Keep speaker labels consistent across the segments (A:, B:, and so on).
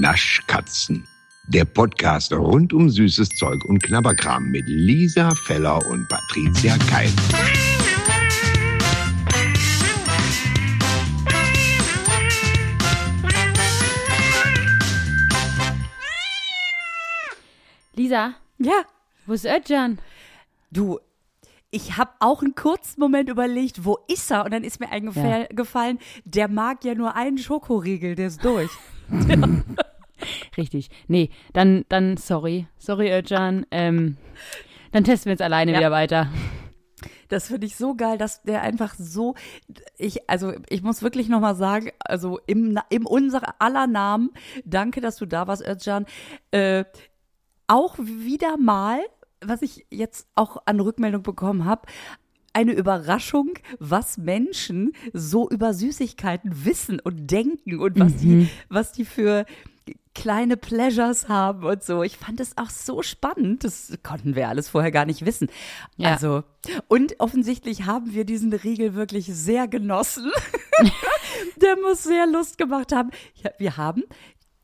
A: Naschkatzen. Der Podcast rund um süßes Zeug und Knabberkram mit Lisa Feller und Patricia Keil.
B: Lisa,
C: Ja,
B: wo ist Özcan?
C: du, ich habe auch einen kurzen Moment überlegt, wo ist er? Und dann ist mir eingefallen, der mag ja nur einen Schokoriegel, der ist durch.
B: Richtig. Nee, dann, dann, sorry. Sorry, Özcan. Ähm, dann testen wir jetzt alleine
C: Ja.
B: wieder weiter.
C: Das finde ich so geil, dass der einfach so, ich, also ich muss wirklich nochmal sagen, also im, im unser aller Namen, danke, dass du da warst, Özcan, äh, auch wieder mal, was ich jetzt auch an Rückmeldung bekommen habe, eine Überraschung, was Menschen so über Süßigkeiten wissen und denken und was die, was die für kleine Pleasures haben und so. Ich fand es auch so spannend. Das konnten wir alles vorher gar nicht wissen.
B: Ja.
C: Also, und offensichtlich haben wir diesen Riegel wirklich sehr genossen. Der muss sehr Lust gemacht haben. Ja, wir haben,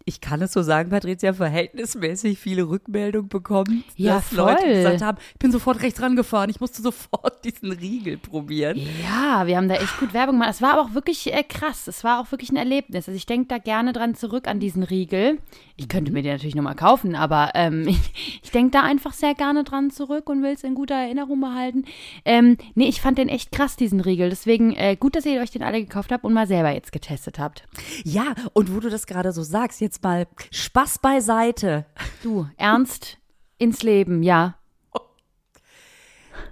C: ich kann es so sagen, Patricia, verhältnismäßig viele Rückmeldungen bekommen,
B: Ja,
C: dass Leute
B: voll.
C: gesagt haben, ich bin sofort rechts rangefahren, ich musste sofort diesen Riegel probieren.
B: Ja, wir haben da echt gut Werbung gemacht. Es war aber auch wirklich äh, krass. Es war auch wirklich ein Erlebnis. Also ich denke da gerne dran zurück an diesen Riegel. Ich könnte mir den natürlich nochmal kaufen, aber ähm, ich, ich denke da einfach sehr gerne dran zurück und will es in guter Erinnerung behalten. Ähm, nee, ich fand den echt krass, diesen Riegel. Deswegen äh, gut, dass ihr euch den alle gekauft habt und mal selber jetzt getestet habt.
C: Ja, und wo du das gerade so sagst, jetzt mal Spaß beiseite.
B: Du, ernst ins Leben, ja.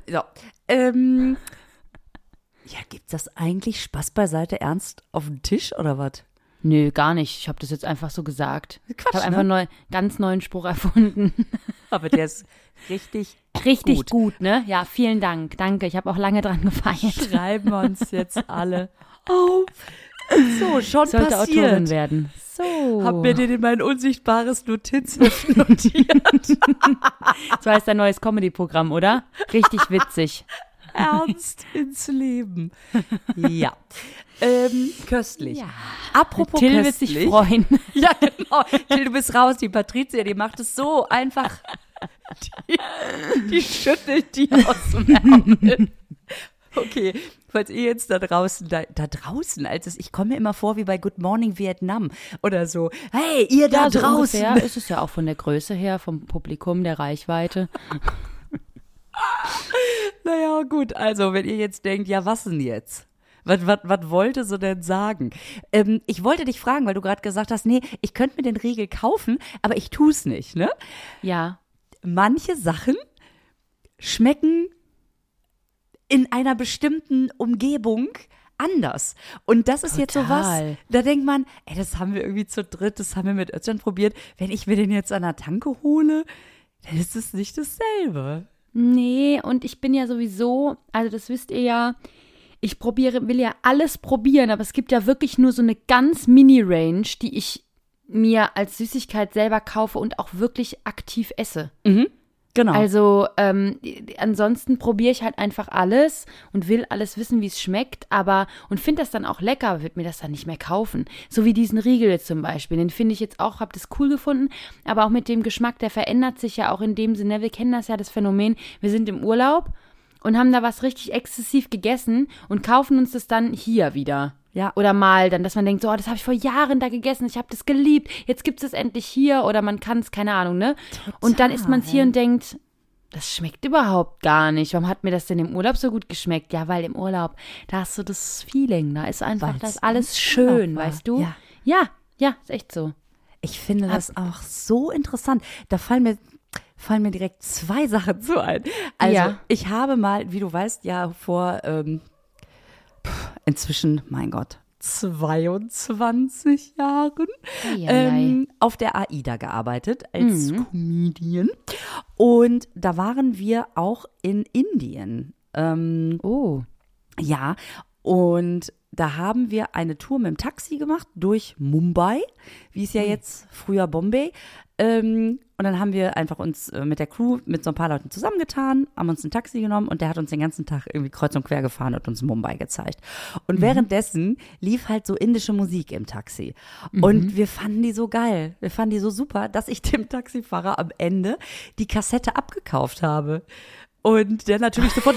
C: So, ähm, ja, gibt das eigentlich Spaß beiseite ernst auf den Tisch oder was?
B: Nö, gar nicht. Ich habe das jetzt einfach so gesagt.
C: Quatsch,
B: ich habe einfach
C: ne?
B: einen neu, ganz neuen Spruch erfunden.
C: Aber der ist richtig,
B: Richtig
C: Gut.
B: gut. ne? Ja, vielen Dank. Danke. Ich habe auch lange dran gefeiert.
C: Schreiben wir uns jetzt alle auf. So, schon
B: Sollte
C: passiert.
B: Autorin werden. So.
C: Hab mir den in mein unsichtbares Notizheft notiert.
B: so heißt dein neues Comedy-Programm, oder? Richtig witzig.
C: Ernst ins Leben. Ja. Ähm, köstlich.
B: Ja.
C: Apropos
B: Till wird
C: köstlich.
B: sich freuen.
C: Ja, genau. Till, du bist raus. Die Patricia, die macht es so einfach. Die, die schüttelt die aus dem Ärmel. Okay, falls ihr jetzt da draußen, da, da draußen, als es, ich komme mir immer vor wie bei Good Morning Vietnam oder so. Hey, ihr da
B: Ja, so
C: draußen.
B: ungefähr ist es ja auch von der Größe her, vom Publikum, der Reichweite.
C: Naja, gut, also wenn ihr jetzt denkt, ja, was denn jetzt? Was, was, was wollte sie denn sagen? Ähm, ich wollte dich fragen, weil du gerade gesagt hast, nee, ich könnte mir den Riegel kaufen, aber ich tue es nicht, ne?
B: Ja.
C: Manche Sachen schmecken in einer bestimmten Umgebung anders. Und das ist jetzt so was,
B: Total.
C: da denkt man, ey, das haben wir irgendwie zu dritt, das haben wir mit Özcan probiert. Wenn ich mir den jetzt an der Tanke hole, dann ist es nicht dasselbe.
B: Nee, und ich bin ja sowieso, also das wisst ihr ja, ich probiere, will ja alles probieren, aber es gibt ja wirklich nur so eine ganz Mini-Range, die ich mir als Süßigkeit selber kaufe und auch wirklich aktiv esse.
C: Genau.
B: Also ähm, ansonsten probiere ich halt einfach alles und will alles wissen, wie es schmeckt, aber und finde das dann auch lecker, wird mir das dann nicht mehr kaufen. So wie diesen Riegel jetzt zum Beispiel, den finde ich jetzt auch, habe das cool gefunden, aber auch mit dem Geschmack, der verändert sich ja auch in dem Sinne. Wir kennen das ja, das Phänomen, wir sind im Urlaub und haben da was richtig exzessiv gegessen und kaufen uns das dann hier wieder.
C: Ja.
B: Oder mal dann, dass man denkt, so, oh, das habe ich vor Jahren da gegessen, ich habe das geliebt, jetzt gibt es endlich hier oder man kann es, keine Ahnung, ne? Und dann isst man es hier und denkt, das schmeckt überhaupt gar nicht. Warum hat mir das denn im Urlaub so gut geschmeckt? Ja, weil im Urlaub, da hast du das Feeling, da ist einfach,
C: Weil's
B: das alles schön, weißt du?
C: Ja.
B: ja, ja, ist echt so.
C: Ich finde das auch so interessant. Da fallen mir, fallen mir direkt zwei Sachen zu ein. Also,
B: Ja.
C: ich habe mal, wie du weißt, ja vor ähm, pff, inzwischen, mein Gott, 22 Jahren ähm, auf der AIDA gearbeitet als Comedian. Und da waren wir auch in Indien. Ähm,
B: Oh,
C: ja, und da haben wir eine Tour mit dem Taxi gemacht durch Mumbai, wie es ja jetzt früher Bombay. Ähm, und dann haben wir einfach uns äh, mit der Crew, mit so ein paar Leuten zusammengetan, haben uns ein Taxi genommen und der hat uns den ganzen Tag irgendwie kreuz und quer gefahren und uns Mumbai gezeigt. Und währenddessen lief halt so indische Musik im Taxi. Und wir fanden die so geil. Wir fanden die so super, dass ich dem Taxifahrer am Ende die Kassette abgekauft habe. Und der natürlich sofort,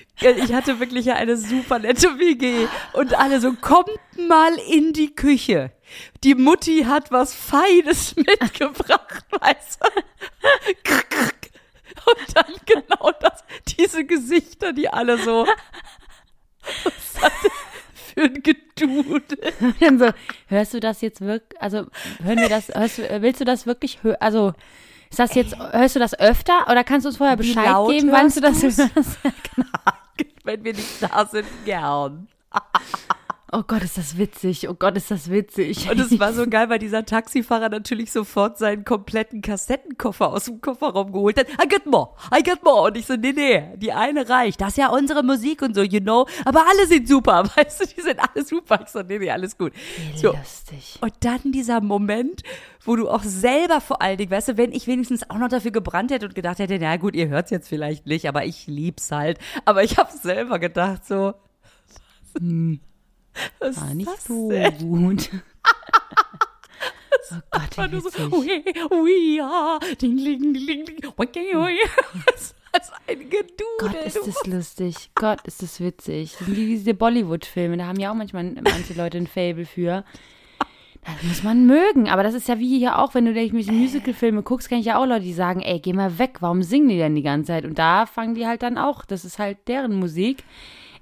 B: ich
C: hatte wirklich eine super nette WG und alle so, kommt mal in die Küche. Die Mutti hat was Feines mitgebracht, weißt du? Und dann genau das, diese Gesichter, die alle so, was hat für ein Gedudel?
B: Dann so, hörst du das jetzt wirklich, also hören wir das, hörst willst du das wirklich hören, also ist das jetzt, hörst du das öfter oder kannst du uns vorher Bescheid geben, wann du das
C: hörst
B: hörst?
C: Wenn wir nicht da sind, gern.
B: Oh Gott, ist das witzig, oh Gott, ist das witzig.
C: Und es war so geil, weil dieser Taxifahrer natürlich sofort seinen kompletten Kassettenkoffer aus dem Kofferraum geholt hat. I got more, I got more. Und ich so, nee, nee, die eine reicht. Das ist ja unsere Musik und so, you know. Aber alle sind super, weißt du, die sind alle super. Ich so, nee, nee, alles gut. So.
B: Lustig.
C: Und dann dieser Moment, wo du auch selber vor allen Dingen, weißt du, wenn ich wenigstens auch noch dafür gebrannt hätte und gedacht hätte, na gut, ihr hört's jetzt vielleicht nicht, aber ich lieb's halt. Aber ich habe selber gedacht so, was
B: War nicht
C: das
B: so
C: denn?
B: gut. Oh Gott,
C: war nur so, we, we are, ding, ding, ding, ding, okay, okay. Das ist ein Gedudel.
B: Gott, ist das lustig. Gott, ist das witzig. Das sind wie diese Bollywood-Filme. Da haben ja auch manchmal manche Leute ein Fable für. Das muss man mögen. Aber das ist ja wie hier auch, wenn du dich Musical-Filme guckst, kann ich ja auch Leute, die sagen, ey, geh mal weg, warum singen die denn die ganze Zeit? Und da fangen die halt dann auch. Das ist halt deren Musik.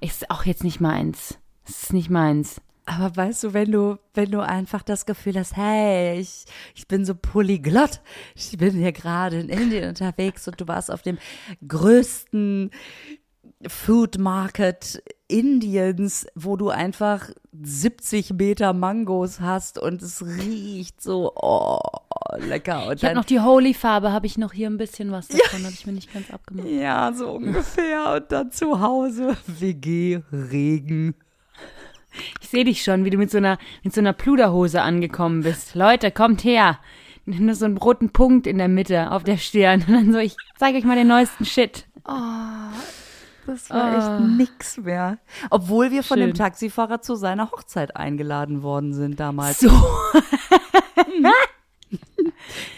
B: Ist auch jetzt nicht meins. Das ist nicht meins.
C: Aber weißt du, wenn du, wenn du einfach das Gefühl hast, hey, ich, ich bin so polyglott, ich bin hier gerade in Indien unterwegs und du warst auf dem größten Food Market Indiens, wo du einfach 70 Meter Mangos hast und es riecht so, oh, lecker. Und
B: Ich habe noch die Holy-Farbe, habe ich noch hier ein bisschen was davon, habe ich mir nicht ganz abgemacht.
C: ja, so ungefähr. Und dann zu Hause, WG, Regen.
B: Ich sehe dich schon, wie du mit so einer, mit so einer Pluderhose angekommen bist. Leute, kommt her. Nur so einen roten Punkt in der Mitte auf der Stirn. Und dann so, ich zeige euch mal den neuesten Shit.
C: Das war echt nix mehr. Obwohl wir von
B: Schön.
C: dem Taxifahrer zu seiner Hochzeit eingeladen worden sind damals.
B: So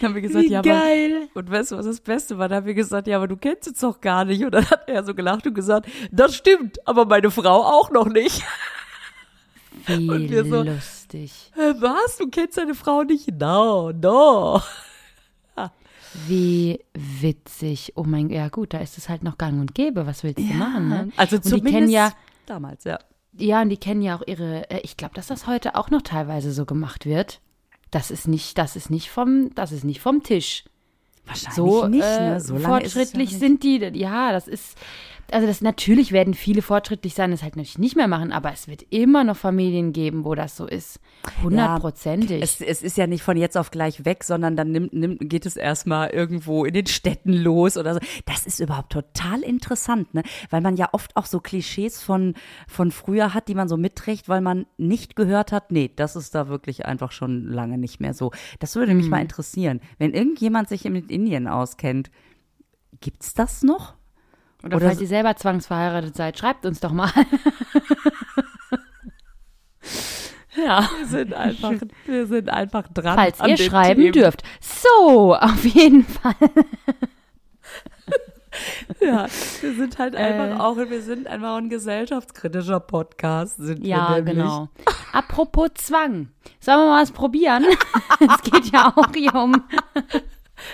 C: Dann haben wir gesagt,
B: wie
C: ja, aber,
B: geil.
C: und weißt du, was das Beste war? Da haben wir gesagt, ja, aber du kennst es doch gar nicht. Und dann hat er so gelacht und gesagt, das stimmt, aber meine Frau auch noch nicht.
B: Wie
C: Und wir so-
B: lustig.
C: Äh, Was? Du kennst deine Frau nicht? No, no.
B: Wie witzig. Oh mein Gott, ja gut, da ist es halt noch gang und gäbe. Was willst du machen, ne?
C: Also
B: und die
C: zumindest
B: kennen ja,
C: damals, ja.
B: ja, und die kennen ja auch ihre, äh, ich glaube, dass das heute auch noch teilweise so gemacht wird. Das ist nicht, das ist nicht vom, das ist nicht vom Tisch.
C: Wahrscheinlich
B: so
C: nicht,
B: äh,
C: ne? So lange ist es ja
B: fortschrittlich
C: nicht.
B: sind die. Ja, das ist, also das natürlich werden viele fortschrittlich sein, das halt natürlich nicht mehr machen, aber es wird immer noch Familien geben, wo das so ist. Hundertprozentig.
C: Es, es ist ja nicht von jetzt auf gleich weg, sondern dann nimmt, nimmt, geht es erstmal irgendwo in den Städten los oder so. Das ist überhaupt total interessant, ne? Weil man ja oft auch so Klischees von, von früher hat, die man so mitträgt, weil man nicht gehört hat, nee, das ist da wirklich einfach schon lange nicht mehr so. Das würde mich mal interessieren. Wenn irgendjemand sich mit Indien auskennt, gibt's das noch?
B: Oder,
C: oder
B: falls ihr selber zwangsverheiratet seid, schreibt uns doch mal. ja.
C: Wir sind einfach, wir sind einfach dran.
B: Falls ihr schreiben
C: Themen.
B: dürft. So, auf jeden Fall.
C: Ja, wir sind halt einfach
B: Äh.
C: auch, wir sind einfach ein gesellschaftskritischer Podcast, sind
B: Ja,
C: wir
B: genau. Apropos Zwang. Sollen wir mal was probieren? es geht ja auch hier um.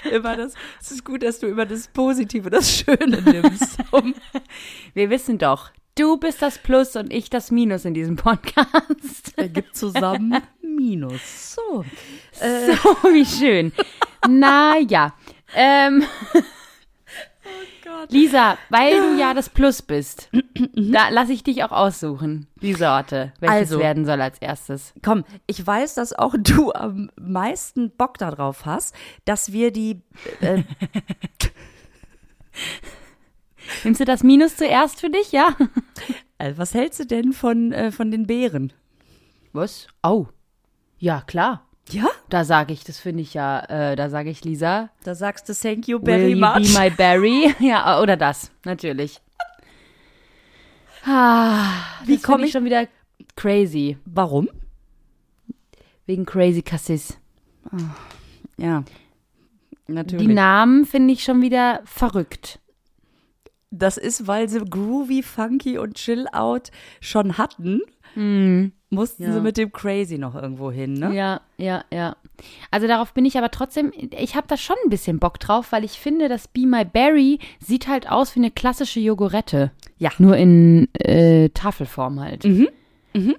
C: Immer das, es ist gut, dass du immer das Positive, das Schöne nimmst. Um,
B: Wir wissen doch, Du bist das Plus und ich das Minus in diesem Podcast.
C: Ergibt zusammen Minus. So.
B: So, wie schön. Naja. Ähm, Lisa, weil du ja das Plus bist, da lasse ich dich auch aussuchen, die Sorte, welches
C: Also.
B: werden soll als erstes.
C: Komm, ich weiß, dass auch du am meisten Bock darauf hast, dass wir die. Äh,
B: Nimmst du das Minus zuerst für dich, ja?
C: äh, was hältst du denn von, äh, von den Beeren?
B: Was? Oh. Ja, klar.
C: Ja?
B: Da sage ich, das finde ich ja, äh, da sage ich Lisa,
C: Da sagst du Thank you
B: will
C: very
B: you
C: much.
B: be my berry? Ja, oder das, natürlich. Ah,
C: Wie
B: das
C: komm
B: find ich
C: ich-
B: schon wieder crazy.
C: Warum?
B: Wegen Crazy Cassis.
C: Ja. Natürlich.
B: Die Namen finde ich schon wieder verrückt.
C: Das ist, weil sie groovy, funky und chill out schon hatten. Mussten
B: Ja.
C: sie mit dem Crazy noch irgendwo hin, ne?
B: Ja, ja, ja. Also darauf bin ich aber trotzdem, ich habe da schon ein bisschen Bock drauf, weil ich finde, das Be My Berry sieht halt aus wie eine klassische Jogurette.
C: Ja.
B: Nur in äh, Tafelform halt.
C: Mhm.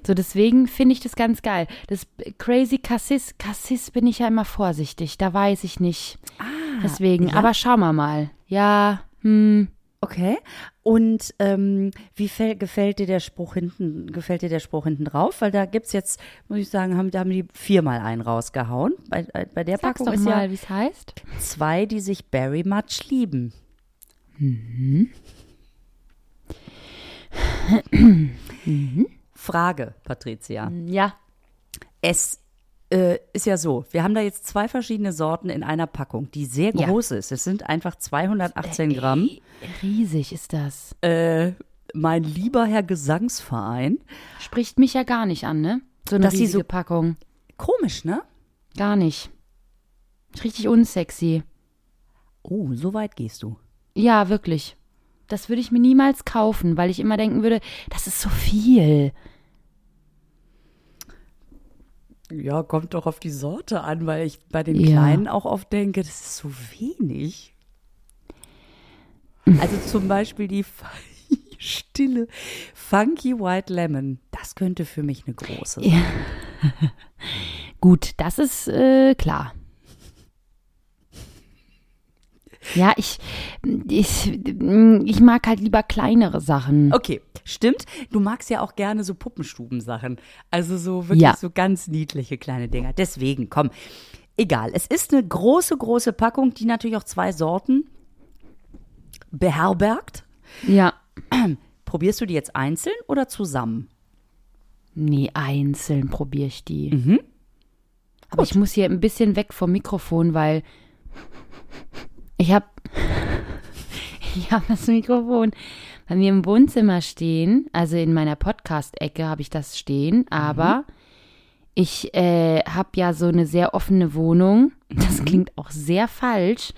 B: So deswegen finde ich das ganz geil. Das Crazy Cassis, Cassis bin ich ja immer vorsichtig, da weiß ich nicht. deswegen,
C: ja?
B: aber schauen wir mal. Ja, hm,
C: Okay. Und ähm, wie fäll, gefällt dir der Spruch hinten, gefällt dir der Spruch hinten drauf? Weil da gibt's jetzt, muss ich sagen, haben, da haben die viermal einen rausgehauen. Bei, äh, bei der
B: sag's
C: Packung
B: doch
C: ist
B: mal,
C: ja
B: wie es heißt.
C: zwei, die sich very much lieben. Frage, Patricia.
B: Ja,
C: Es äh, ist ja so, wir haben da jetzt zwei verschiedene Sorten in einer Packung, die sehr
B: Ja.
C: groß ist. Es sind einfach 218 Gramm.
B: riesig ist das.
C: Äh, mein lieber Herr Gesangsverein.
B: Spricht mich ja gar nicht an, ne? So eine
C: Dass sie
B: riesige
C: so-
B: Packung.
C: Komisch, ne?
B: Gar nicht. Richtig unsexy.
C: Oh, so weit gehst du.
B: Ja, wirklich. Das würde ich mir niemals kaufen, weil ich immer denken würde, das ist so viel.
C: Ja, kommt doch auf die Sorte an, weil ich bei den
B: Ja.
C: Kleinen auch oft denke, das ist so wenig. Also zum Beispiel die stille Funky White Lemon. Das könnte für mich eine große sein.
B: Ja. Gut, das ist äh, klar. Ja, ich, ich, ich mag halt lieber kleinere Sachen.
C: Okay, stimmt. Du magst ja auch gerne so Puppenstubensachen. Also so wirklich
B: Ja.
C: so ganz niedliche kleine Dinger. Deswegen, komm. Egal. Es ist eine große, große Packung, die natürlich auch zwei Sorten beherbergt.
B: Ja.
C: Probierst du die jetzt einzeln oder zusammen?
B: Nee, einzeln probiere ich die.
C: Mhm.
B: Aber ich muss hier ein bisschen weg vom Mikrofon, weil ich habe ich habe das Mikrofon bei mir im Wohnzimmer stehen, also in meiner Podcast-Ecke habe ich das stehen, aber ich äh, habe ja so eine sehr offene Wohnung. Das klingt auch sehr falsch,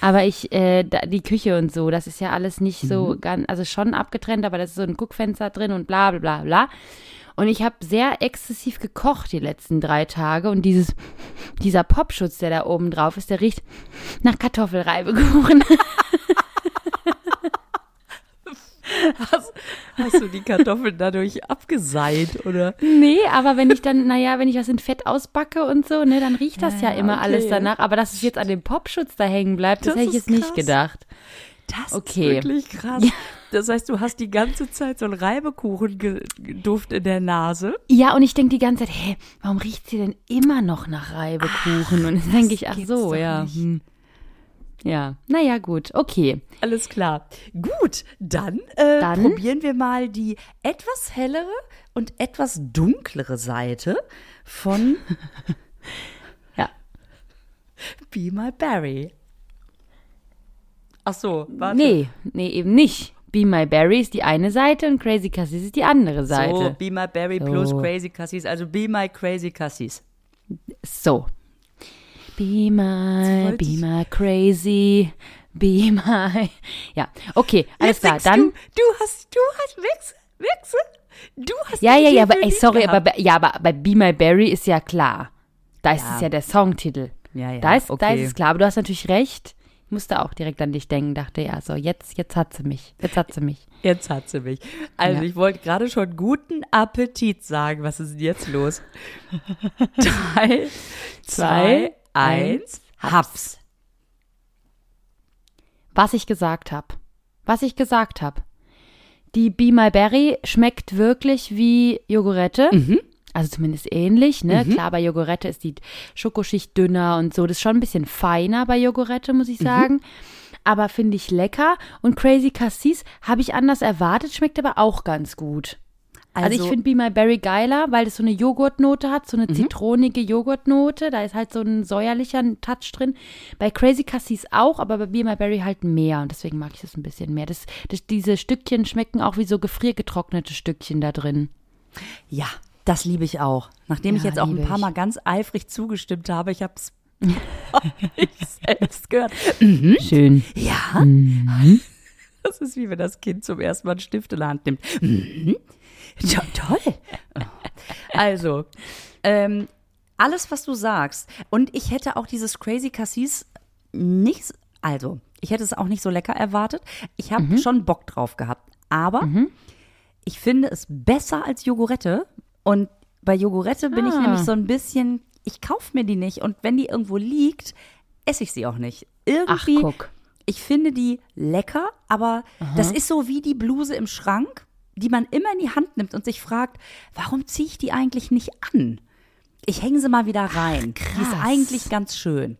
B: aber ich, äh, da, die Küche und so, das ist ja alles nicht so ganz, also schon abgetrennt, aber da ist so ein Guckfenster drin und bla bla bla bla. Und ich habe sehr exzessiv gekocht die letzten drei Tage und dieses, dieser Popschutz, der da oben drauf ist, der riecht nach Kartoffelreibekuchen.
C: Hast, hast du die Kartoffeln dadurch abgeseit oder?
B: nee, aber wenn ich dann, naja, wenn ich was in Fett ausbacke und so, ne, dann riecht das ja,
C: Ja,
B: immer
C: okay.
B: alles danach. Aber dass es jetzt an dem Popschutz da hängen bleibt, das,
C: Das
B: hätte ich jetzt nicht
C: krass.
B: gedacht.
C: Das
B: Okay.
C: ist wirklich krass. Das heißt, du hast die ganze Zeit so einen Reibekuchen-Duft in der Nase.
B: Ja, und ich denke die ganze Zeit, hä, warum riecht sie denn immer noch nach Reibekuchen? und dann denke ich, ach so, ja.
C: nicht.
B: Hm. Ja, naja, gut, okay.
C: Alles klar. Gut, dann, äh,
B: Dann?
C: probieren wir mal die etwas hellere und etwas dunklere Seite von
B: Ja.
C: Be My Berry. Ach so, warte.
B: Nee, nee, eben nicht. Be My Berry ist die eine Seite und Crazy Cassis ist die andere
C: So,
B: Seite.
C: Be My plus
B: So.
C: Crazy Cassis, also Be My Crazy Cassis.
B: So. Be my, be
C: ich-
B: my crazy, be my. Ja, okay, alles klar. Dann.
C: Du, du hast, du hast, Wichse, Wichse. Du hast
B: Ja, ja, ja, aber ey, sorry,
C: gehabt.
B: aber bei- ja, aber bei Be My Berry ist ja klar. Da ist
C: Ja.
B: es ja der Songtitel.
C: Ja, ja,
B: da, ist, da
C: okay.
B: ist es klar, aber du hast natürlich recht. Musste auch direkt an dich denken, dachte, ja, so, jetzt, jetzt hat sie mich. Jetzt hat sie mich.
C: Jetzt hat sie mich. Also
B: Ja.
C: ich wollte gerade schon guten Appetit sagen. Was ist denn jetzt los? Drei, zwei, eins, Haps.
B: Was ich gesagt habe. Was ich gesagt habe. Die Be My Berry schmeckt wirklich wie Jogurette. Also zumindest ähnlich, ne? Klar, bei Jogurette ist die Schokoschicht dünner und so. Das ist schon ein bisschen feiner bei Jogurette, muss ich sagen. Aber finde ich lecker. Und Crazy Cassis habe ich anders erwartet, schmeckt aber auch ganz gut. Also, ich finde Be My Berry geiler, weil das so eine Joghurtnote hat, so eine zitronige Joghurtnote. Da ist halt so ein säuerlicher Touch drin. Bei Crazy Cassis auch, aber bei Be My Berry halt mehr. Und deswegen mag ich das ein bisschen mehr. Das, das, diese Stückchen schmecken auch wie so gefriergetrocknete Stückchen da drin.
C: Ja, das liebe ich auch. Nachdem ich
B: Ja,
C: jetzt auch ein paar
B: ich.
C: Mal ganz eifrig zugestimmt habe, ich habe es ich selbst gehört.
B: Schön.
C: Ja, das ist wie wenn das Kind zum ersten Mal einen Stift in der Hand nimmt. Mhm. Ja, toll. Also, ähm, alles, was du sagst. Und ich hätte auch dieses Crazy Cassis nicht, also, ich hätte es auch nicht so lecker erwartet. Ich habe schon Bock drauf gehabt. Aber ich finde es besser als Jogurette. Und bei Jogurette bin ich
B: Ah.
C: nämlich so ein bisschen, ich kaufe mir die nicht. Und wenn die irgendwo liegt, esse ich sie auch nicht.
B: Ach,
C: Irgendwie,
B: guck.
C: ich finde die lecker, aber das ist so wie die Bluse im Schrank, die man immer in die Hand nimmt und sich fragt, warum ziehe ich die eigentlich nicht an? Ich hänge sie mal wieder rein. die ist eigentlich ganz schön.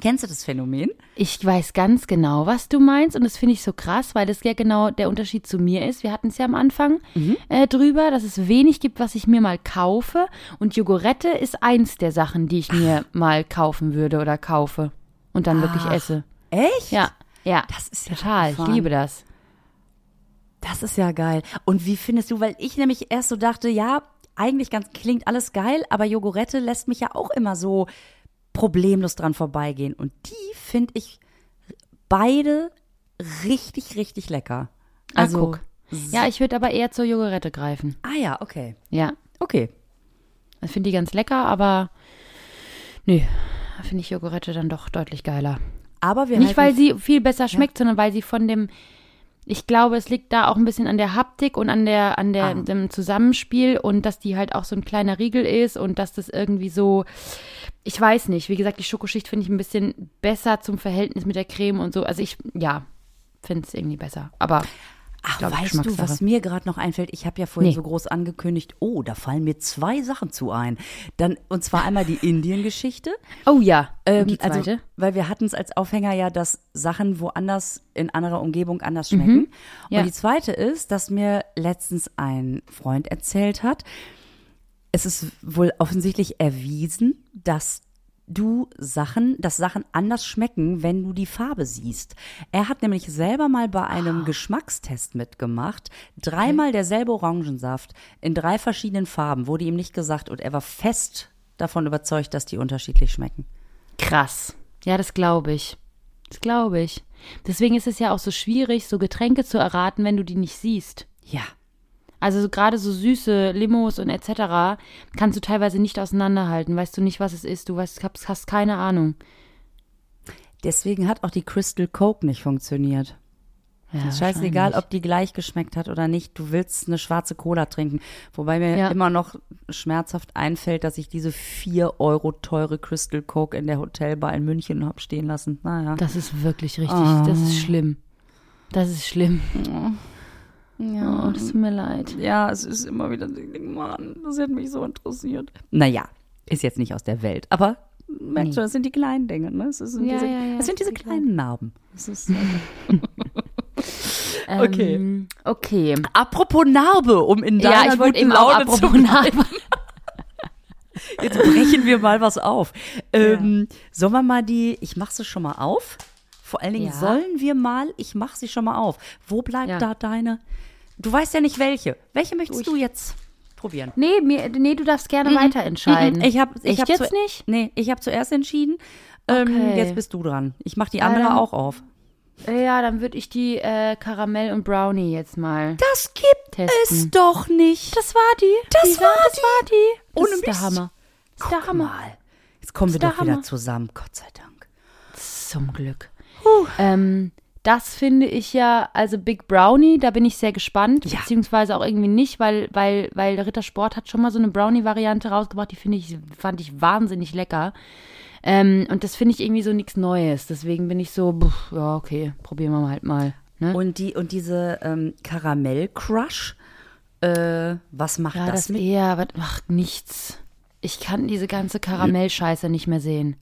C: Kennst du das Phänomen?
B: Ich weiß ganz genau, was du meinst und das finde ich so krass, weil das ja genau der Unterschied zu mir ist. Wir hatten es ja am Anfang äh, drüber, dass es wenig gibt, was ich mir mal kaufe und Jogurette ist eins der Sachen, die ich mir mal kaufen würde oder kaufe und dann wirklich
C: Ach,
B: esse.
C: Echt?
B: Ja, ja,
C: Das ist ja
B: total. Ich liebe das.
C: Das ist ja geil. Und wie findest du, weil ich nämlich erst so dachte, ja, eigentlich ganz klingt alles geil, aber Jogurette lässt mich ja auch immer so problemlos dran vorbeigehen. Und die finde ich beide richtig, richtig lecker.
B: Also,
C: Also,
B: guck. Ja, ich würde aber eher zur Jogurette greifen.
C: ah ja, okay.
B: Ja,
C: Okay.
B: ich finde die ganz lecker, aber nö, finde ich Jogurette dann doch deutlich geiler.
C: Aber wir
B: Nicht, weil sie viel besser schmeckt, sondern weil sie von dem, ich glaube, es liegt da auch ein bisschen an der Haptik und an der, an der,
C: Ah.
B: dem Zusammenspiel und dass die halt auch so ein kleiner Riegel ist und dass das irgendwie so, ich weiß nicht, wie gesagt, die Schokoschicht finde ich ein bisschen besser zum Verhältnis mit der Creme und so. Also ich, ja, finde es irgendwie besser. Aber
C: Ach,
B: glaub,
C: weißt du, was mir gerade noch einfällt? Ich habe ja vorhin
B: Nee.
C: so groß angekündigt, oh, da fallen mir zwei Sachen zu ein. Dann, und zwar einmal die Indien-Geschichte.
B: oh ja,
C: Ähm,
B: die zweite.
C: Also, weil wir hatten es als Aufhänger ja, dass Sachen woanders in anderer Umgebung anders schmecken.
B: Mhm. Ja.
C: Und die zweite ist, dass mir letztens ein Freund erzählt hat, es ist wohl offensichtlich erwiesen, dass du Sachen, dass Sachen anders schmecken, wenn du die Farbe siehst. Er hat nämlich selber mal bei einem Geschmackstest mitgemacht. Dreimal derselbe Orangensaft in drei verschiedenen Farben wurde ihm nicht gesagt und er war fest davon überzeugt, dass die unterschiedlich schmecken.
B: Krass. Ja, das glaube ich. Das glaube ich. Deswegen ist es ja auch so schwierig, so Getränke zu erraten, wenn du die nicht siehst.
C: Ja.
B: Also so gerade so süße Limos und etc. kannst du teilweise nicht auseinanderhalten. Weißt du nicht, was es ist. Du weißt, hast, hast keine Ahnung.
C: Deswegen hat auch die Crystal Coke nicht funktioniert.
B: Ja,
C: ist scheißegal, ob die gleich geschmeckt hat oder nicht. Du willst eine schwarze Cola trinken. Wobei mir
B: Ja.
C: immer noch schmerzhaft einfällt, dass ich diese vier Euro teure Crystal Coke in der Hotelbar in München hab stehen lassen. Naja.
B: Das ist wirklich richtig.
C: Ah.
B: Das ist schlimm. Das ist schlimm.
C: Ja.
B: Oh, das tut mir leid.
C: ja, es ist immer wieder, Mann, das hätte mich so interessiert. Naja, ist jetzt nicht aus der Welt, aber merkt
B: Nee.
C: schon, das sind die kleinen Dinge, ne? Es, sind
B: Ja,
C: diese,
B: ja, ja,
C: es sind diese
B: die
C: kleinen Narben. Es ist,
B: Okay.
C: Okay.
B: Ähm, okay.
C: apropos Narbe, um in deiner
B: Ja, ich wollte
C: guten
B: eben auch
C: Laune
B: apropos
C: zu.
B: Narbe.
C: Jetzt brechen wir mal was auf. Ähm, Sollen wir mal die, ich mach sie schon mal auf. Vor allen Dingen sollen wir mal, ich mach sie schon mal auf. Wo bleibt da deine? Du weißt ja nicht welche. Welche möchtest du jetzt probieren?
B: Nee, mir, nee, du darfst gerne weiter entscheiden.
C: Ich habe ich
B: Echt
C: hab
B: jetzt nicht?
C: Nee, ich habe zuerst entschieden. Ähm,
B: Okay.
C: jetzt bist du dran. Ich mach die
B: Ah,
C: andere
B: dann-
C: auch auf.
B: Ja, dann würde ich die äh, Karamell und Brownie jetzt mal.
C: Das gibt
B: Testen.
C: es doch nicht.
B: Das war die.
C: Das
B: Lisa,
C: war
B: das
C: die.
B: war die. Das
C: Ohne
B: ist der. Hammer. Das ist der Hammer.
C: mal. Jetzt kommen wir doch wieder
B: Hammer.
C: zusammen, Gott sei Dank.
B: Zum Glück. Ähm, das finde ich ja, also Big Brownie, da bin ich sehr gespannt,
C: Ja.
B: beziehungsweise auch irgendwie nicht, weil, weil, weil der Rittersport hat schon mal so eine Brownie-Variante rausgebracht, die finde ich, fand ich wahnsinnig lecker. Ähm, und das finde ich irgendwie so nichts Neues. Deswegen bin ich so, pff, ja, okay, probieren wir halt mal. Ne?
C: Und, die, und diese ähm, Karamell-Crush, äh, was macht
B: Ja,
C: das,
B: das,
C: mit?
B: eher, was macht nichts. Ich kann diese ganze Karamellscheiße nicht mehr sehen.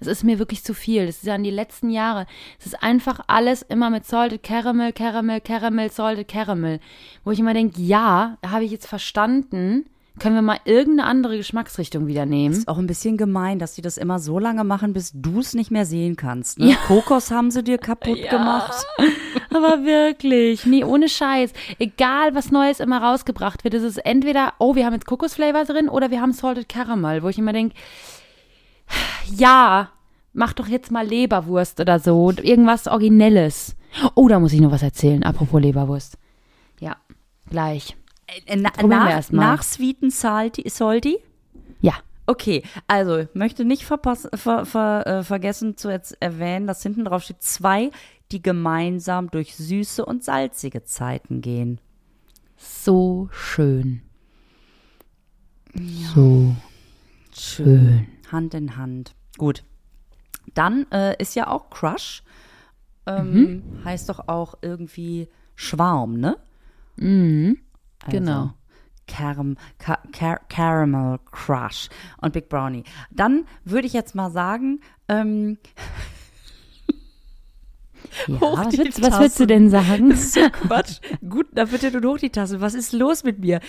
B: Es ist mir wirklich zu viel. Das ist ja an die letzten Jahre. Es ist einfach alles immer mit Salted Caramel, Caramel, Caramel, Salted Caramel. Wo ich immer denke, ja, habe ich jetzt verstanden. Können wir mal irgendeine andere Geschmacksrichtung wieder nehmen?
C: Ist auch ein bisschen gemein, dass die das immer so lange machen, bis du es nicht mehr sehen kannst. Ne? Kokos haben sie dir kaputt gemacht.
B: Aber wirklich, nee, ohne Scheiß. Egal, was Neues immer rausgebracht wird, es ist entweder, oh, wir haben jetzt Kokosflavor drin oder wir haben Salted Caramel, wo ich immer denke, ja, mach doch jetzt mal Leberwurst oder so, irgendwas Originelles. Oh, da muss ich noch was erzählen, apropos Leberwurst. Ja, gleich.
C: Äh, na,
B: Probieren wir
C: nach,
B: erst mal.
C: nach Sweeten Salty, Salty?
B: Ja,
C: Okay, also möchte nicht verpass, ver, ver, äh, vergessen zu erwähnen, dass hinten drauf steht zwei, die gemeinsam durch süße und salzige Zeiten gehen.
B: so schön. So schön.
C: Hand in Hand. Gut. Dann äh, ist ja auch Crush. Ähm,
B: Mhm.
C: Heißt doch auch irgendwie Schwarm, ne?
B: Mhm,
C: Also,
B: genau.
C: Caram, Ca Car Caramel Crush und Big Brownie. Dann würde ich jetzt mal sagen, ähm,
B: Ja,
C: Hoch
B: was,
C: die
B: willst, was willst du denn sagen?
C: Das ist so Quatsch. Gut, da bitte du hoch die Tasse. Was ist los mit mir?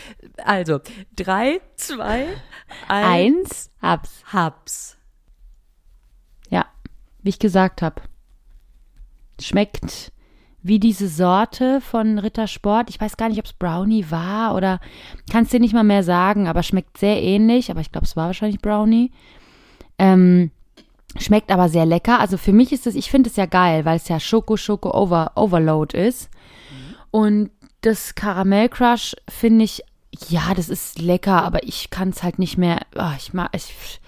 C: Also, drei, zwei, eins,
B: Eins, hab's.
C: hab's.
B: Ja, wie ich gesagt habe. Schmeckt wie diese Sorte von Rittersport. Ich weiß gar nicht, ob es Brownie war oder kannst dir nicht mal mehr sagen, aber schmeckt sehr ähnlich. Aber ich glaube, es war wahrscheinlich Brownie. Ähm, schmeckt aber sehr lecker. Also für mich ist es, ich finde es ja geil, weil es ja Schoko Schoko Over, Overload ist. Und das Karamell Crush finde ich, ja, das ist lecker, aber ich kann es halt nicht mehr. ah, ich mag, ich,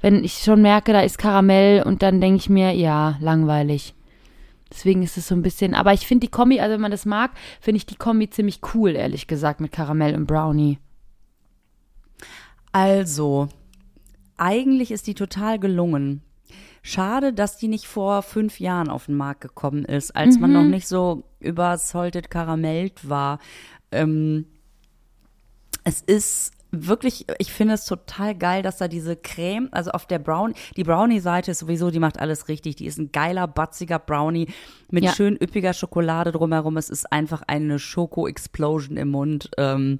B: wenn ich schon merke, da ist Karamell und dann denke ich mir, ja, langweilig. Deswegen ist es so ein bisschen, aber ich finde die Kombi, also wenn man das mag, finde ich die Kombi ziemlich cool, ehrlich gesagt, mit Karamell und Brownie.
C: Also, eigentlich ist die total gelungen. Schade, dass die nicht vor fünf Jahren auf den Markt gekommen ist, als man noch nicht so über Salted Caramel war. Ähm, es ist wirklich, ich finde es total geil, dass da diese Creme, also auf der Brown, die Brownie-Seite ist sowieso, die macht alles richtig. Die ist ein geiler, batziger Brownie mit
B: Ja.
C: schön üppiger Schokolade drumherum. Es ist einfach eine Schoko-Explosion im Mund. Ähm,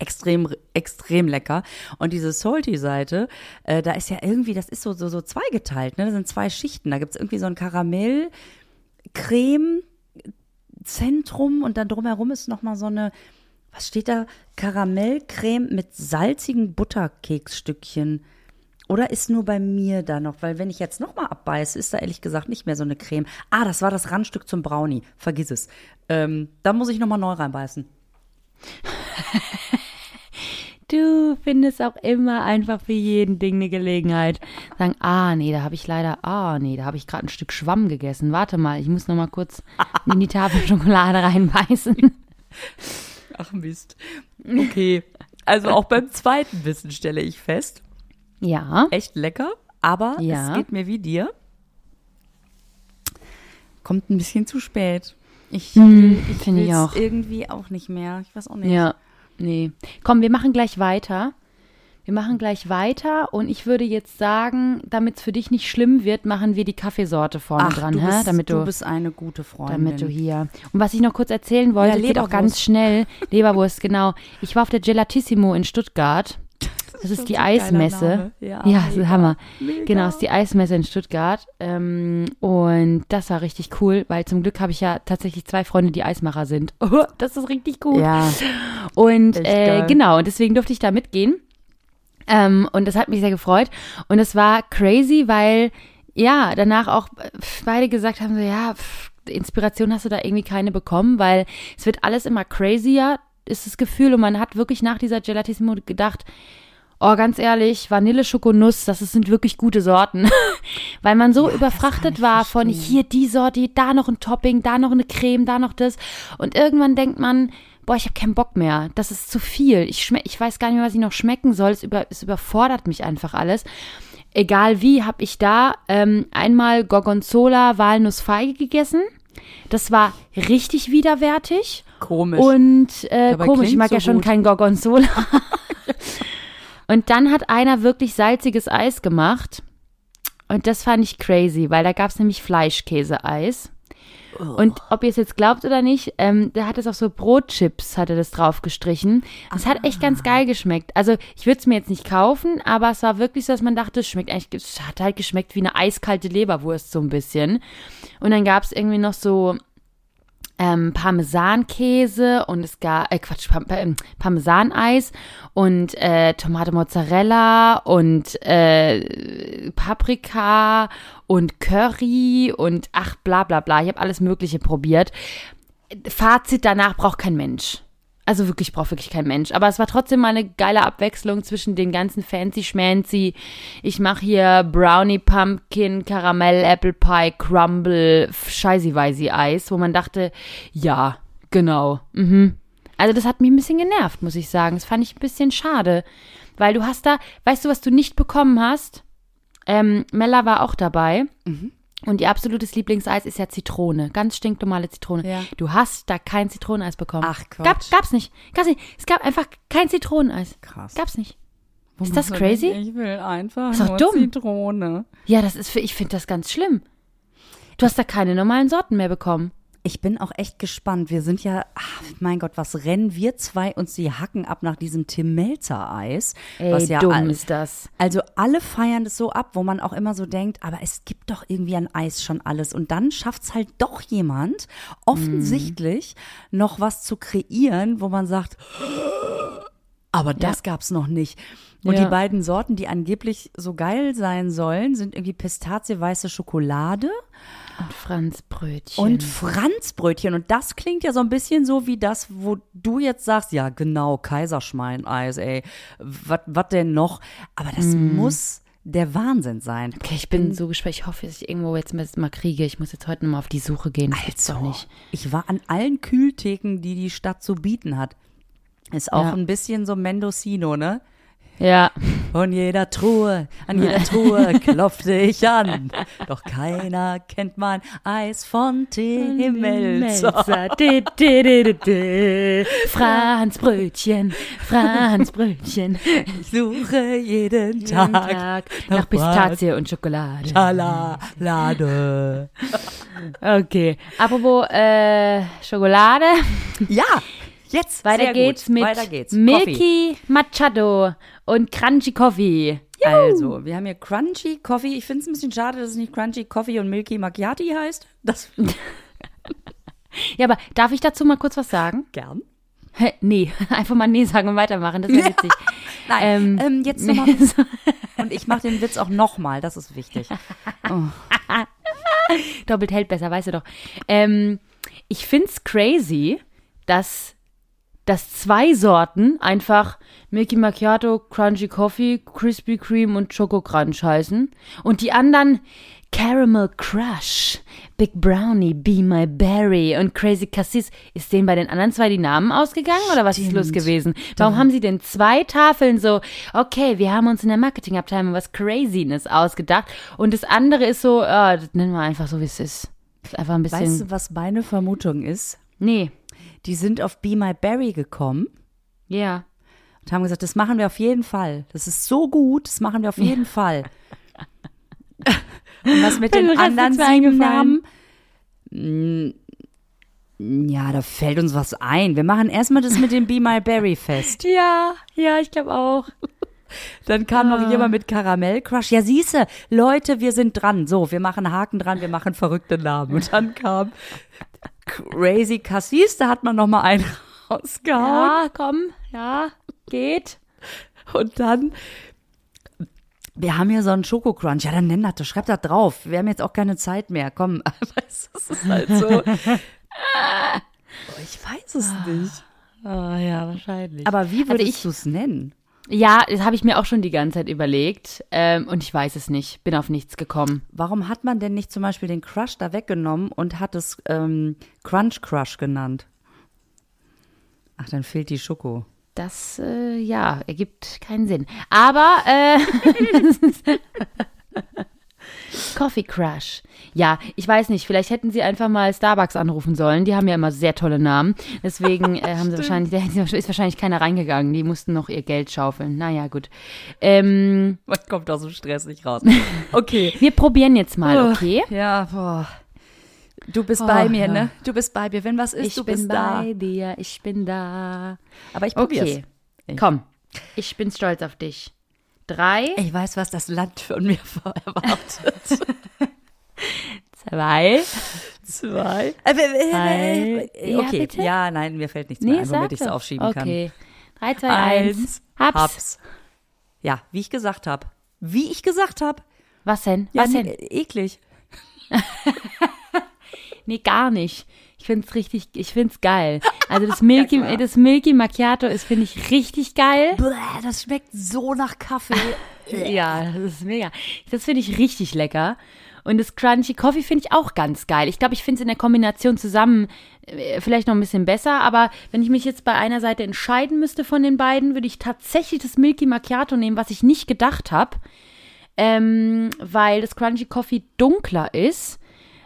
C: extrem, extrem lecker. Und diese Salty-Seite, äh, da ist ja irgendwie, das ist so, so, so zweigeteilt, ne? Das sind zwei Schichten. Da gibt's irgendwie so ein Karamell, Creme, Zentrum und dann drumherum ist noch mal so eine, was steht da? Karamellcreme mit salzigen Butterkeksstückchen. Oder ist nur bei mir da noch? Weil wenn ich jetzt noch mal abbeiße, ist da ehrlich gesagt nicht mehr so eine Creme. Ah, das war das Randstück zum Brownie. Vergiss es. Ähm, da muss ich noch mal neu reinbeißen.
B: Du findest auch immer einfach für jeden Ding eine Gelegenheit. Sagen, ah, nee, da habe ich leider, ah, nee, da habe ich gerade ein Stück Schwamm gegessen. Warte mal, ich muss noch mal kurz in die Tafel Schokolade reinbeißen.
C: Ach Mist. Okay. Also auch beim zweiten Wissen stelle ich fest,
B: Ja,
C: echt lecker, aber
B: Ja.
C: es geht mir wie dir. Kommt ein bisschen zu spät. Ich,
B: Hm,
C: ich
B: finde ich auch.
C: irgendwie auch nicht mehr. Ich weiß auch nicht.
B: ja, nee. Komm, wir machen gleich weiter. Wir machen gleich weiter und ich würde jetzt sagen, damit es für dich nicht schlimm wird, machen wir die Kaffeesorte vorne
C: Ach,
B: dran,
C: du,
B: hä?
C: bist,
B: damit
C: du bist eine gute Freundin.
B: Damit du hier. Und was ich noch kurz erzählen wollte,
C: Ja,
B: geht auch ganz schnell. Leberwurst, genau. Ich war auf der Gelatissimo in Stuttgart. Das ist die
C: so
B: Eismesse.
C: Ja,
B: Ja, ist. Hammer.
C: Mega.
B: Genau, das ist die Eismesse in Stuttgart. Ähm, und das war richtig cool, weil zum Glück habe ich ja tatsächlich zwei Freunde, die Eismacher sind. Oh, das ist richtig gut.
C: Ja,
B: Und äh, genau, und deswegen durfte ich da mitgehen. Ähm, und das hat mich sehr gefreut. Und es war crazy, weil ja, danach auch beide gesagt haben, so ja, pff, Inspiration hast du da irgendwie keine bekommen, weil es wird alles immer crazier, ist das Gefühl. Und man hat wirklich nach dieser Gelatissimo gedacht, Oh, ganz ehrlich, Vanille, Schokonuss, das sind wirklich gute Sorten. Weil man so überfrachtet war von hier die Sorte, da noch ein Topping, da noch eine Creme, da noch das. Und irgendwann denkt man, boah, ich habe keinen Bock mehr. Das ist zu viel. Ich, schmeck, ich weiß gar nicht mehr, was ich noch schmecken soll. Es, über, es überfordert mich einfach alles. Egal wie, habe ich da ähm, einmal Gorgonzola Walnussfeige gegessen. Das war richtig widerwärtig.
C: Komisch.
B: Und äh, komisch, ich mag
C: so
B: ja schon
C: gut.
B: kein Gorgonzola. und dann hat einer wirklich salziges Eis gemacht. Und das fand ich crazy, weil da gab es nämlich Fleischkäse-Eis. Und ob ihr es jetzt glaubt oder nicht, ähm, der hat es auf so Brotchips, hat er das drauf gestrichen. Das hat echt ganz geil geschmeckt. Also ich würde es mir jetzt nicht kaufen, aber es war wirklich so, dass man dachte, es schmeckt eigentlich, es hat halt geschmeckt wie eine eiskalte Leberwurst so ein bisschen. Und dann gab es irgendwie noch so ähm, Parmesankäse und es gab, äh, Quatsch, ähm, Parmesaneis und äh, Tomate Mozzarella und äh, Paprika und Curry und ach bla bla bla. Ich habe alles Mögliche probiert. Fazit danach braucht kein Mensch. Also wirklich braucht wirklich kein Mensch. Aber es war trotzdem mal eine geile Abwechslung zwischen den ganzen fancy schmancy. Ich mache hier Brownie, Pumpkin, Karamell, Apple Pie, Crumble, Scheißi-Weisi Eis, wo man dachte, ja, genau. Mhm. Also das hat mich ein bisschen genervt, muss ich sagen. Das fand ich ein bisschen schade. Weil du hast da, weißt du, was du nicht bekommen hast? Ähm, Mella war auch dabei. Und ihr absolutes Lieblingseis ist ja Zitrone. Ganz stinknormale Zitrone.
C: Ja.
B: Du hast da kein Zitroneneis bekommen.
C: Ach, Quatsch.
B: Gab, gab's nicht. Gab's nicht. Es gab einfach kein Zitroneneis.
C: Krass.
B: Gab's nicht.
C: Wo
B: Ist das crazy?
C: Ich will einfach
B: Ist
C: nur
B: dumm.
C: Zitrone.
B: Ja, das ist für, ich finde das ganz schlimm. Du hast da keine normalen Sorten mehr bekommen.
C: Ich bin auch echt gespannt. Wir sind ja, ach, mein Gott, was rennen wir zwei uns die Hacken ab nach diesem Tim Melzer Eis?
B: Ey,
C: was ja
B: dumm
C: all-
B: ist das.
C: Also alle feiern das so ab, wo man auch immer so denkt, aber es gibt doch irgendwie an Eis schon alles. Und dann schafft es halt doch jemand, offensichtlich noch was zu kreieren, wo man sagt, aber das gab's noch nicht. Und
B: Ja.
C: die beiden Sorten, die angeblich so geil sein sollen, sind irgendwie Pistazie-weiße Schokolade
B: Und Franzbrötchen.
C: und Franzbrötchen. Und das klingt ja so ein bisschen so wie das, wo du jetzt sagst, ja genau, Kaiserschmeineis, ey, was denn noch? Aber das muss der Wahnsinn sein.
B: okay, ich bin so gespannt. Ich hoffe, dass ich irgendwo jetzt mal- mal kriege. Ich muss jetzt heute nochmal auf die Suche gehen. Doch nicht.
C: Ich war an allen Kühltheken, die die Stadt zu bieten hat. Ist auch
B: Ja.
C: ein bisschen so Mendocino, ne?
B: Ja.
C: Von jeder Truhe, an jeder Truhe klopfte ich an. Doch keiner kennt mein Eis von Tim Melzer.
B: Di, di. Franzbrötchen, Franzbrötchen.
C: Ich suche jeden
B: Jeden
C: Tag
B: Tag nach Pistazie und Schokolade.
C: Schalade.
B: Okay. Apropos äh, Schokolade.
C: Ja, jetzt
B: Weiter
C: sehr
B: geht's
C: gut.
B: mit
C: Weiter geht's. Coffee.
B: Milky Machado und Crunchy Coffee.
C: Also, wir haben hier Crunchy Coffee. Ich finde es ein bisschen schade, dass es nicht Crunchy Coffee und Milky Macchiati heißt. Das
B: Ja, aber darf ich dazu mal kurz was sagen?
C: gern.
B: Hä, Nee, einfach mal nee sagen und weitermachen. Das wäre witzig.
C: Nein,
B: Ähm,
C: ähm, jetzt nochmal. Und ich mache den Witz auch nochmal, das ist wichtig.
B: Doppelt hält besser, weißt du doch. Ähm, ich find's crazy, dass, dass zwei Sorten einfach Milky Macchiato, Crunchy Coffee, Krispy Kreme und Choco Crunch heißen. Und die anderen Caramel Crush, Big Brownie, Be My Berry und Crazy Cassis. Ist denen bei den anderen zwei die Namen ausgegangen oder was ist los gewesen? Warum haben sie denn zwei Tafeln so, okay, wir haben uns in der Marketingabteilung was Craziness ausgedacht und das andere ist so, ah, das nennen wir einfach so, wie es ist. Ist einfach ein bisschen,
C: Weißt du, was meine Vermutung ist?
B: nee,
C: Die sind auf Be My Berry gekommen
B: ja.
C: und haben gesagt, das machen wir auf jeden Fall. Das ist so gut, das machen wir auf jeden Fall. Und was mit den anderen sieben. Namen? Mm, Ja, da fällt uns was ein. Wir machen erstmal das mit dem Be My Berry fest.
B: Ja, ja, ich glaube auch.
C: Dann kam noch jemand mit Karamell Crush. Ja, siehste, Leute, wir sind dran. So, wir machen Haken dran, wir machen verrückte Namen. Und dann kam Crazy Cassis, da hat man noch mal einen rausgehauen.
B: Ja, komm, ja, geht.
C: Und dann, wir haben hier so einen Schokocrunch. Ja, dann nenn das, doch, schreib das drauf. Wir haben jetzt auch keine Zeit mehr. Komm, weißt das ist halt so. ich weiß es nicht.
B: Oh ja, wahrscheinlich.
C: Aber wie
B: Also
C: würdest
B: ich-
C: es nennen?
B: Ja, das habe ich mir auch schon die ganze Zeit überlegt. Ähm, und ich weiß es nicht. Bin auf nichts gekommen.
C: Warum hat man denn nicht zum Beispiel den Crush da weggenommen und hat es ähm, Crunch Crush genannt? Ach, dann fehlt die Schoko.
B: Das, äh, ja, ergibt keinen Sinn. Aber, äh, Coffee Crush. Ja, ich weiß nicht, vielleicht hätten sie einfach mal Starbucks anrufen sollen. Die haben ja immer sehr tolle Namen. Deswegen äh, haben sie wahrscheinlich, da ist wahrscheinlich keiner reingegangen. Die mussten noch ihr Geld schaufeln. Naja, gut. Ähm,
C: Man kommt aus dem Stress nicht raus. Okay.
B: wir probieren jetzt mal, okay?
C: Ja, boah. Du bist
B: Oh,
C: bei mir,
B: ja.
C: ne? Du bist bei mir. Wenn was ist,
B: Ich
C: du
B: bin
C: bist
B: bei
C: da.
B: dir, ich bin da.
C: Aber ich probier's.
B: Okay,
C: Ich-
B: komm. Ich bin stolz auf dich. Drei,
C: Ich weiß, was das Land von mir erwartet.
B: zwei.
C: Zwei. Äh,
B: Drei.
C: äh,
B: Ja,
C: okay.
B: bitte?
C: Ja, nein, mir fällt nichts mehr
B: Nee,
C: ein,
B: sag
C: womit ich es aufschieben kann.
B: Okay. Drei, zwei, eins.
C: Eins.
B: Haps.
C: Haps. Ja, wie ich gesagt habe. Wie ich gesagt habe.
B: Was denn?
C: Ja,
B: Was denn?
C: eklig.
B: Nee, gar nicht. Ich find's richtig, ich find's geil. Also das Milky, das Milky Macchiato ist, finde ich, richtig geil.
C: Bäh, das schmeckt so nach Kaffee.
B: Ja, das ist mega. Das finde ich richtig lecker. Und das Crunchy Coffee finde ich auch ganz geil. Ich glaube, ich finde es in der Kombination zusammen äh, vielleicht noch ein bisschen besser. Aber wenn ich mich jetzt bei einer Seite entscheiden müsste von den beiden, würde ich tatsächlich das Milky Macchiato nehmen, was ich nicht gedacht habe. Ähm, weil das Crunchy Coffee dunkler ist.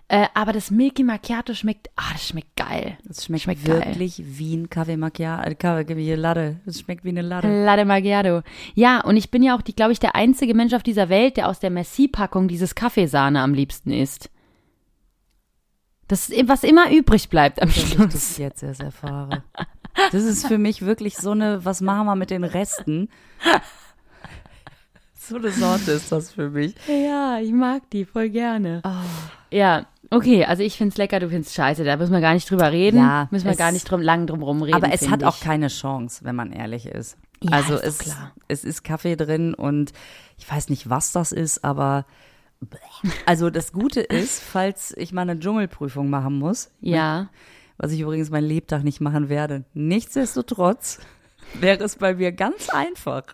B: Äh, aber das Milky Macchiato schmeckt, ah, das schmeckt geil.
C: Das schmeckt,
B: Schmeckt geil.
C: wirklich wie ein Kaffee Macchiato. Äh, Kaffee, wie eine Latte. Das schmeckt wie eine Latte.
B: Latte Macchiato. Ja, und ich bin ja auch, die, glaube ich, der einzige Mensch auf dieser Welt, der aus der Merci-Packung dieses Kaffeesahne am liebsten isst. Das ist, was immer übrig bleibt am
C: Dass ich
B: Schluss.
C: das jetzt erst erfahre. Das ist für mich wirklich so eine, was machen wir mit den Resten? So eine Sorte ist das für mich.
B: Ja, ich mag die voll gerne.
C: Oh.
B: Ja, okay, also ich find's lecker, du findest scheiße. Da müssen wir gar nicht drüber reden.
C: Ja,
B: müssen wir
C: es-
B: gar nicht drum, lang drum rumreden.
C: Aber es hat auch
B: ich.
C: keine Chance, wenn man ehrlich ist.
B: Ja,
C: also
B: ist
C: es,
B: klar.
C: es ist Kaffee drin und ich weiß nicht, was das ist, aber also das Gute ist, falls ich mal eine Dschungelprüfung machen muss,
B: Ja,
C: was ich übrigens mein Lebtag nicht machen werde, nichtsdestotrotz wäre es bei mir ganz einfach.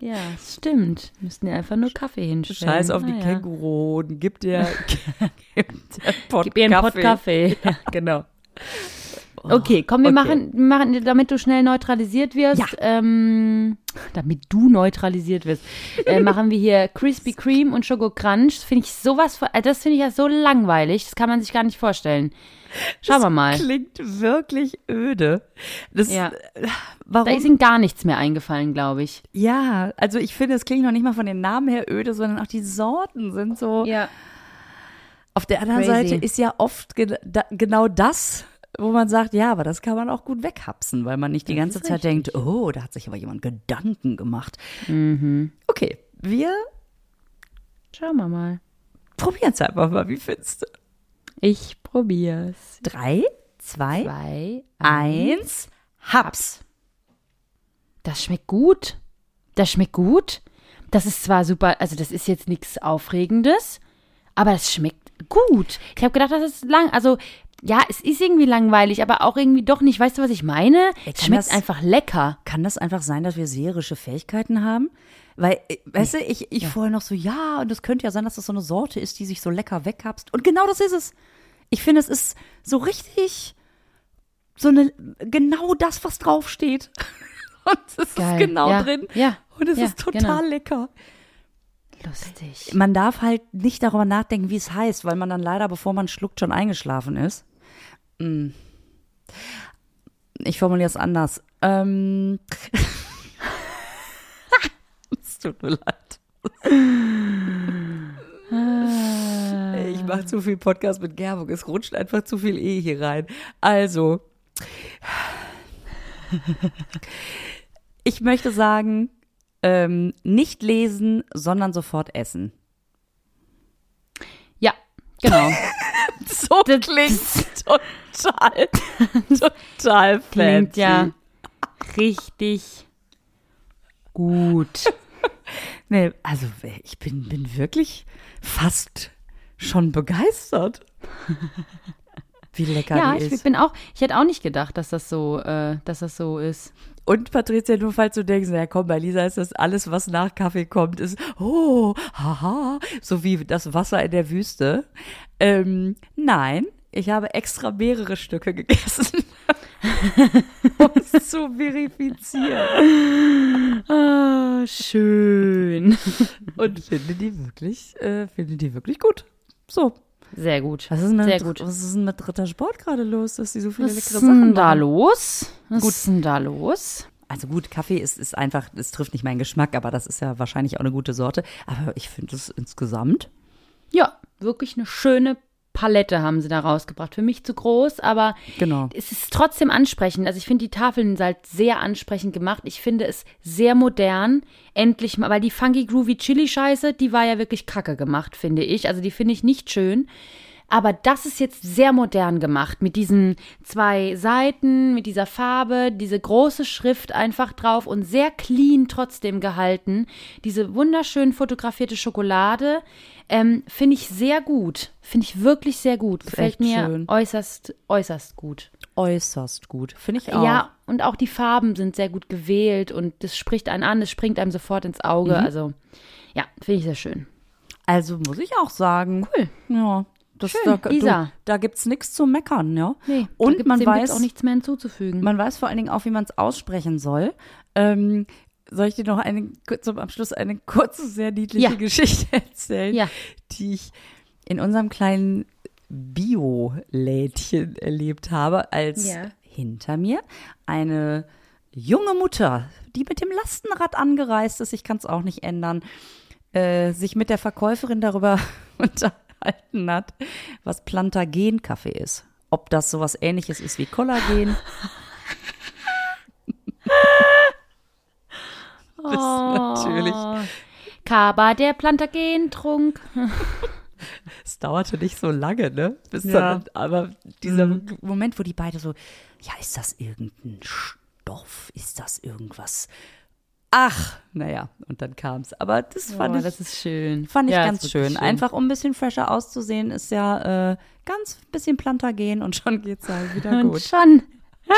B: Ja, stimmt. Müssten ja einfach nur Kaffee hinstellen.
C: Scheiß auf die
B: Naja.
C: Känguruhoden, gib dir, gib dir Pott
B: Gib ihr einen Pott Kaffee.
C: Ja, genau.
B: Okay, komm, wir
C: okay.
B: machen, machen, damit du schnell neutralisiert wirst,
C: Ja.
B: ähm, damit du neutralisiert wirst, äh, machen wir hier Krispy Kreme und Schoko Crunch. Das Finde ich sowas, äh, das finde ich ja so langweilig, das kann man sich gar nicht vorstellen. Schauen wir mal.
C: Klingt wirklich öde. Das,
B: Ja.
C: Warum?
B: Da ist ihm gar nichts mehr eingefallen, glaube ich.
C: Ja, also ich finde, es klingt noch nicht mal von den Namen her öde, sondern auch die Sorten sind so.
B: Ja.
C: Auf der anderen
B: Crazy.
C: Seite ist ja oft ge da, genau das, wo man sagt, ja, aber das kann man auch gut weghapsen, weil man nicht die
B: Das
C: ganze Zeit denkt, oh, da hat sich aber jemand Gedanken gemacht. Okay, wir
B: Schauen wir mal.
C: probieren es einfach mal. Wie findest du?
B: Ich probier's.
C: Drei, zwei,
B: Zwei.
C: eins, Haps.
B: Das schmeckt gut. Das schmeckt gut. Das ist zwar super, also das ist jetzt nichts Aufregendes, aber es schmeckt gut. Ich habe gedacht, das ist lang, also ja, es ist irgendwie langweilig, aber auch irgendwie doch nicht. Weißt du, was ich meine? Es schmeckt
C: das-
B: einfach lecker.
C: Kann das einfach sein, dass wir seherische Fähigkeiten haben? Weil, äh, weißt du, ich, ich vorher noch so, ja, und es könnte ja sein, dass das so eine Sorte ist, die sich so lecker wegkapst. Und genau das ist es. Ich finde, es ist so richtig, so eine, genau das, was draufsteht. Und es
B: Geil.
C: ist genau
B: Ja.
C: drin.
B: Ja.
C: Und es
B: Ja,
C: ist total
B: genau.
C: lecker.
B: Lustig.
C: Man darf halt nicht darüber nachdenken, wie es heißt, weil man dann leider, bevor man schluckt, schon eingeschlafen ist. Mm. Ich formuliere es anders. Ähm. es tut mir leid. Mache zu viel Podcast mit Werbung. Es rutscht einfach zu viel E hier rein. Also. Ich möchte sagen, ähm, nicht lesen, sondern sofort essen.
B: Ja, genau.
C: So
B: Das-
C: klingt total, total fancy.
B: Klingt ja richtig gut.
C: Nee, also ich bin, bin wirklich fast schon begeistert. wie lecker
B: Ja,
C: die
B: ich
C: ist.
B: bin auch, ich hätte auch nicht gedacht, dass das so, äh, dass das so ist.
C: Und Patricia, nur falls du denkst, ja komm, bei Lisa ist das alles, was nach Kaffee kommt, ist, oh, haha, so wie das Wasser in der Wüste. Ähm, nein, ich habe extra mehrere Stücke gegessen, um es zu verifizieren.
B: Ah, schön.
C: Und finde die wirklich, äh, finde die wirklich gut. So.
B: Sehr gut.
C: Was ist denn mit,
B: Sehr gut.
C: Was ist denn mit dritter Sport gerade los, dass die so viele
B: Was ist
C: leckere Sachen
B: denn da los? Was ist denn da los?
C: Also gut, Kaffee ist, ist einfach, es trifft nicht meinen Geschmack, aber das ist ja wahrscheinlich auch eine gute Sorte. Aber ich finde es insgesamt
B: Ja, wirklich eine schöne Palette haben sie da rausgebracht. Für mich zu groß, aber
C: Genau.
B: es ist trotzdem ansprechend. Also ich finde die Tafeln sind halt sehr ansprechend gemacht. Ich finde es sehr modern. Endlich mal, weil die Funky Groovy Chili Scheiße, die war ja wirklich kacke gemacht, finde ich. Also die finde ich nicht schön. Aber das ist jetzt sehr modern gemacht mit diesen zwei Seiten, mit dieser Farbe, diese große Schrift einfach drauf und sehr clean trotzdem gehalten. Diese wunderschön fotografierte Schokolade ähm, finde ich sehr gut. Finde ich wirklich sehr gut. Gefällt mir
C: schön.
B: äußerst, äußerst gut.
C: äußerst gut. Finde ich auch.
B: Ja, und auch die Farben sind sehr gut gewählt und das spricht einen an, das springt einem sofort ins Auge.
C: Mhm.
B: Also, ja, finde ich sehr schön.
C: Also muss ich auch sagen.
B: Cool.
C: Ja. Das,
B: Schön,
C: da,
B: Isa.
C: Du, da gibt's nichts zu meckern, ja.
B: Nee,
C: und man weiß
B: auch nichts mehr hinzuzufügen.
C: Man weiß vor allen Dingen auch, wie man es aussprechen soll. Ähm, soll ich dir noch eine, zum Abschluss eine kurze, sehr niedliche
B: Ja.
C: Geschichte erzählen,
B: Ja.
C: die ich in unserem kleinen Bio-Lädchen erlebt habe, als
B: Ja.
C: hinter mir eine junge Mutter, die mit dem Lastenrad angereist ist, ich kann es auch nicht ändern, äh, sich mit der Verkäuferin darüber unterhalten hat, was Plantagen-Kaffee ist. Ob das sowas ähnliches ist wie Kollagen. Das natürlich.
B: Oh. Kaba, der Plantagentrunk.
C: Es dauerte nicht so lange, ne? Bis
B: Ja.
C: dann, aber dieser Moment, wo die beide so, ja, ist das irgendein Stoff? Ist das irgendwas? Ach, naja, und dann kam's. Aber das fand
B: oh,
C: ich,
B: das ist schön.
C: fand ich
B: Ja,
C: ganz
B: wirklich
C: schön. Einfach um ein bisschen fresher auszusehen, ist ja äh, ganz bisschen Plantagen und schon geht's halt wieder
B: Und
C: gut.
B: schon.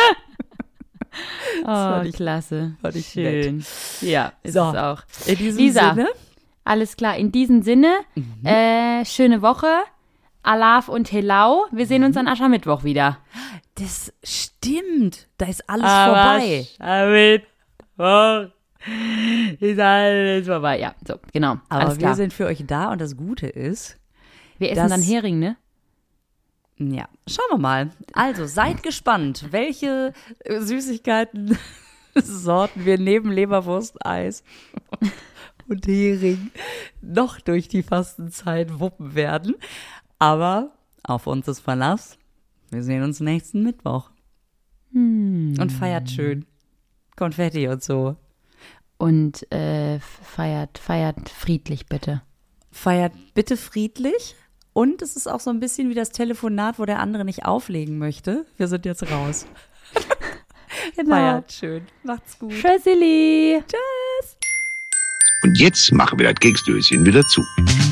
B: oh,
C: fand ich-
B: klasse.
C: fand ich
B: schön. Ja, ist
C: So.
B: es auch.
C: In diesem
B: Lisa.
C: Sinne,
B: Alles klar, in diesem Sinne,
C: Mhm.
B: äh, schöne Woche. Alaf und Helau. Wir sehen
C: Mhm.
B: uns an Aschermittwoch wieder.
C: das stimmt. Da ist alles vorbei.
B: Aschermittwoch ist alles vorbei. Ja, so, genau.
C: Aber wir sind für euch da und das Gute ist,
B: wir essen dann Hering, ne?
C: Ja, schauen wir mal. Also seid gespannt, welche äh, Süßigkeiten, Sorten wir neben Leberwurst, Eis und Hering noch durch die Fastenzeit wuppen werden. Aber auf uns ist Verlass. Wir sehen uns nächsten Mittwoch. Und feiert schön. Konfetti und so.
B: Und äh, feiert, feiert friedlich, bitte.
C: Feiert bitte friedlich. Und es ist auch so ein bisschen wie das Telefonat, wo der andere nicht auflegen möchte. Wir sind jetzt raus.
B: Genau.
C: Feiert schön. Macht's gut.
B: Tschüssili.
A: Und jetzt machen wir das Keksdöschen wieder zu.